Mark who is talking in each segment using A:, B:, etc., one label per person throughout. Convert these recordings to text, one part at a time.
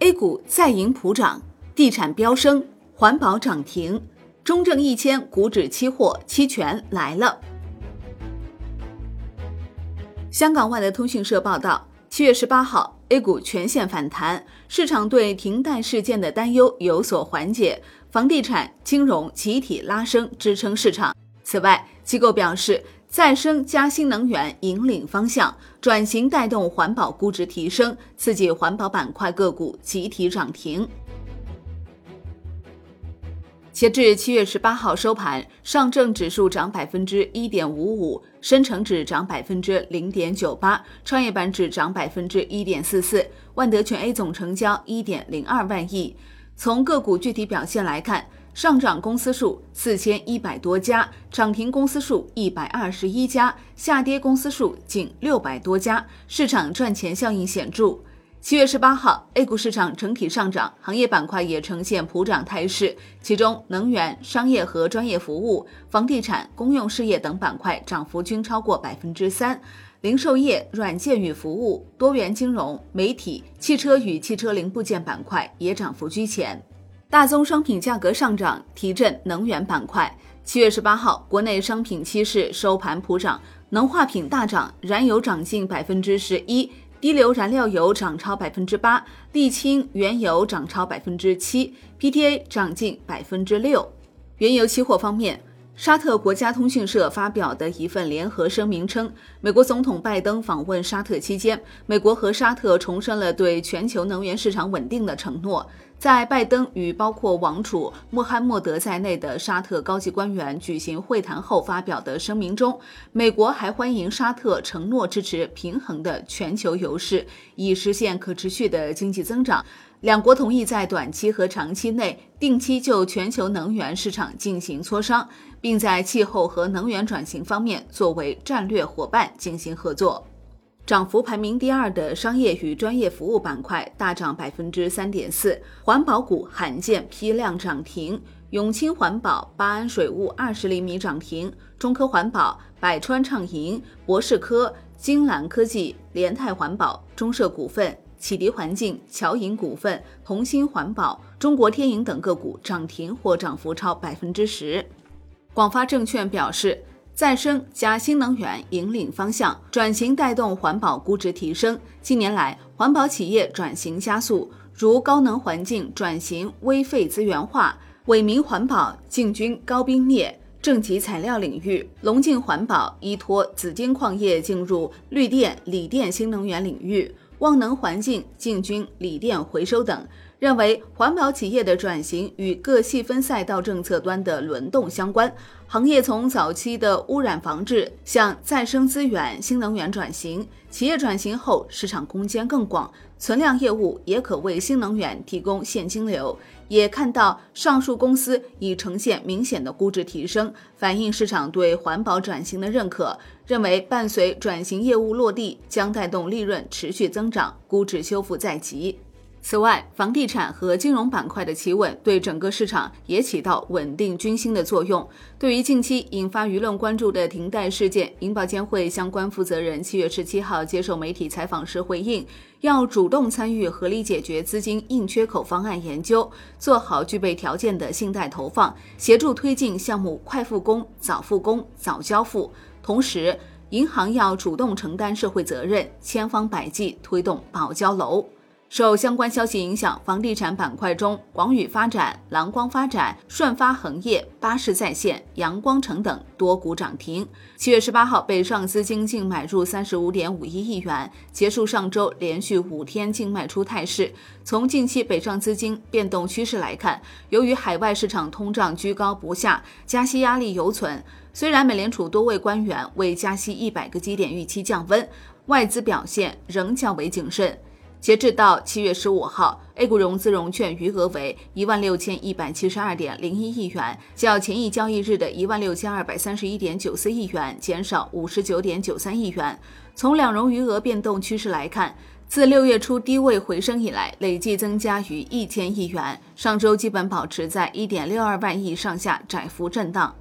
A: A 股再迎普涨，地产飙升，环保涨停，中证一千股指期货期权来了。香港外的通讯社报道，七月十八号，A 股全线反弹，市场对停贷事件的担忧有所缓解，房地产、金融集体拉升支撑市场。此外，机构表示。再生加新能源引领方向，转型带动环保估值提升，刺激环保板块个股集体涨停。截至七月十八号收盘，上证指数涨百分之一点五五，深成指涨百分之零点九八，创业板指涨百分之一点四四，万德全 A 总成交一点零二万亿。从个股具体表现来看。上涨公司数四千一百多家，涨停公司数一百二十一家，下跌公司数仅六百多家，市场赚钱效应显著。七月十八号，A 股市场整体上涨，行业板块也呈现普涨态势，其中能源、商业和专业服务、房地产、公用事业等板块涨幅均超过百分之三，零售业、软件与服务、多元金融、媒体、汽车与汽车零部件板块也涨幅居前。大宗商品价格上涨提振能源板块。七月十八号，国内商品期市收盘普涨，能化品大涨，燃油涨近百分之十一，低硫燃料油涨超百分之八，沥青原油涨超百分之七，PTA 涨近百分之六。原油期货方面。沙特国家通讯社发表的一份联合声明称，美国总统拜登访问沙特期间，美国和沙特重申了对全球能源市场稳定的承诺。在拜登与包括王储穆罕默德在内的沙特高级官员举行会谈后发表的声明中，美国还欢迎沙特承诺支持平衡的全球油市，以实现可持续的经济增长。两国同意在短期和长期内定期就全球能源市场进行磋商，并在气候和能源转型方面作为战略伙伴进行合作。涨幅排名第二的商业与专业服务板块大涨百分之三点四，环保股罕见批量涨停，永清环保、巴安水务二十厘米涨停，中科环保、百川畅盈、博士科、金兰科技、联泰环保、中社股份。启迪环境、侨银股份、同心环保、中国天银等个股涨停或涨幅超百分之十。广发证券表示，再生加新能源引领方向，转型带动环保估值提升。近年来，环保企业转型加速，如高能环境转型微废资源化，伟明环保进军高冰镍、正极材料领域，龙净环保依托紫金矿业进入绿电、锂电新能源领域。望能环境进军锂电回收等，认为环保企业的转型与各细分赛道政策端的轮动相关。行业从早期的污染防治向再生资源、新能源转型，企业转型后市场空间更广，存量业务也可为新能源提供现金流。也看到上述公司已呈现明显的估值提升，反映市场对环保转型的认可。认为伴随转型业务落地，将带动利润持续增长，估值修复在即。此外，房地产和金融板块的企稳对整个市场也起到稳定军心的作用。对于近期引发舆论关注的停贷事件，银保监会相关负责人七月十七号接受媒体采访时回应，要主动参与合理解决资金硬缺口方案研究，做好具备条件的信贷投放，协助推进项目快复工、早复工、早交付。同时，银行要主动承担社会责任，千方百计推动保交楼。受相关消息影响，房地产板块中，广宇发展、蓝光发展、顺发恒业、巴士在线、阳光城等多股涨停。七月十八号，北上资金净买入三十五点五一亿元，结束上周连续五天净卖出态势。从近期北上资金变动趋势来看，由于海外市场通胀居高不下，加息压力犹存。虽然美联储多位官员为加息一百个基点预期降温，外资表现仍较为谨慎。截至到七月十五号，A 股融资融券余额为一万六千一百七十二点零一亿元，较前一交易日的一万六千二百三十一点九四亿元减少五十九点九三亿元。从两融余额变动趋势来看，自六月初低位回升以来，累计增加逾一千亿元，上周基本保持在一点六二万亿上下窄幅震荡。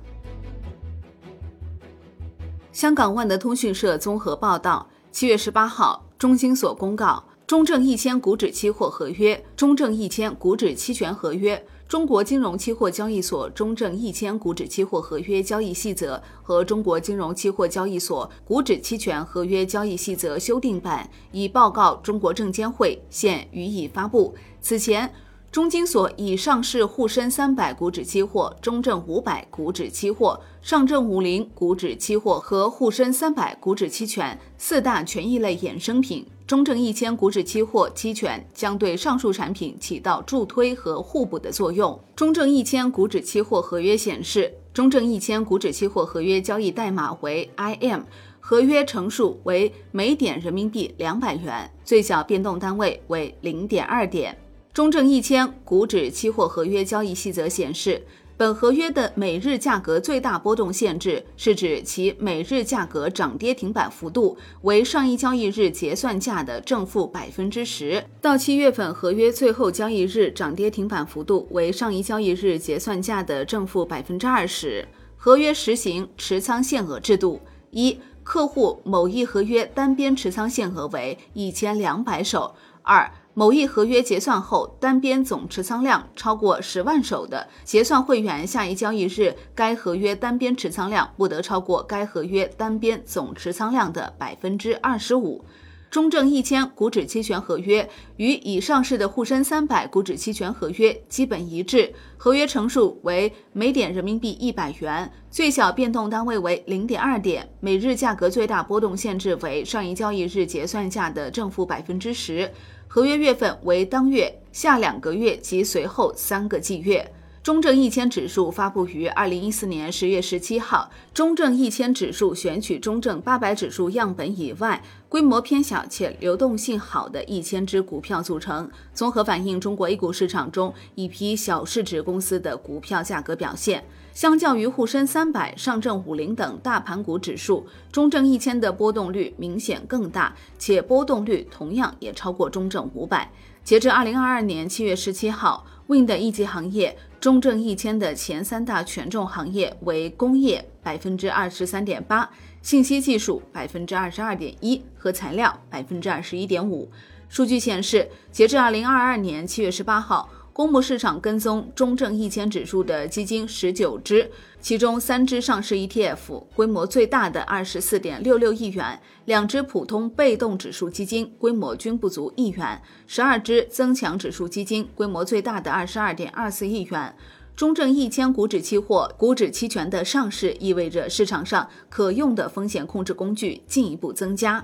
A: 香港万德通讯社综合报道，七月十八号，中金所公告。中证一千股指期货合约、中证一千股指期权合约。中国金融期货交易所中证一千股指期货合约交易细则和中国金融期货交易所股指期权合约交易细则修订版已报告中国证监会，现予以发布。此前，中金所已上市沪深三百股指期货、中证五百股指期货、上证五零股指期货和沪深三百股指期权四大权益类衍生品。中证一千股指期货期权将对上述产品起到助推和互补的作用。中证一千股指期货合约显示，中证一千股指期货合约交易代码为 IM，合约乘数为每点人民币两百元，最小变动单位为零点二点。中证一千股指期货合约交易细则显示。本合约的每日价格最大波动限制是指其每日价格涨跌停板幅度为上一交易日结算价的正负百分之十。到期月份合约最后交易日涨跌停板幅度为上一交易日结算价的正负百分之二十。合约实行持仓限额制度：一、客户某一合约单边持仓限额为一千两百手；二、某一合约结算后，单边总持仓量超过十万手的结算会员，下一交易日该合约单边持仓量不得超过该合约单边总持仓量的百分之二十五。中证一千股指期权合约与已上市的沪深三百股指期权合约基本一致，合约乘数为每点人民币一百元，最小变动单位为零点二点，每日价格最大波动限制为上一交易日结算价的正负百分之十。合约月份为当月、下两个月及随后三个季月。中证一千指数发布于二零一四年十月十七号。中证一千指数选取中证八百指数样本以外，规模偏小且流动性好的一千只股票组成，综合反映中国 A 股市场中一批小市值公司的股票价格表现。相较于沪深三百、上证五零等大盘股指数，中证一千的波动率明显更大，且波动率同样也超过中证五百。截至二零二二年七月十七号，Wind 一级行业。中证一千的前三大权重行业为工业百分之二十三点八，信息技术百分之二十二点一和材料百分之二十一点五。数据显示，截至二零二二年七月十八号。公募市场跟踪中证一千指数的基金十九只，其中三只上市 ETF，规模最大的二十四点六六亿元；两只普通被动指数基金规模均不足一元；十二只增强指数基金规模最大的二十二点二四亿元。中证一千股指期货、股指期权的上市，意味着市场上可用的风险控制工具进一步增加。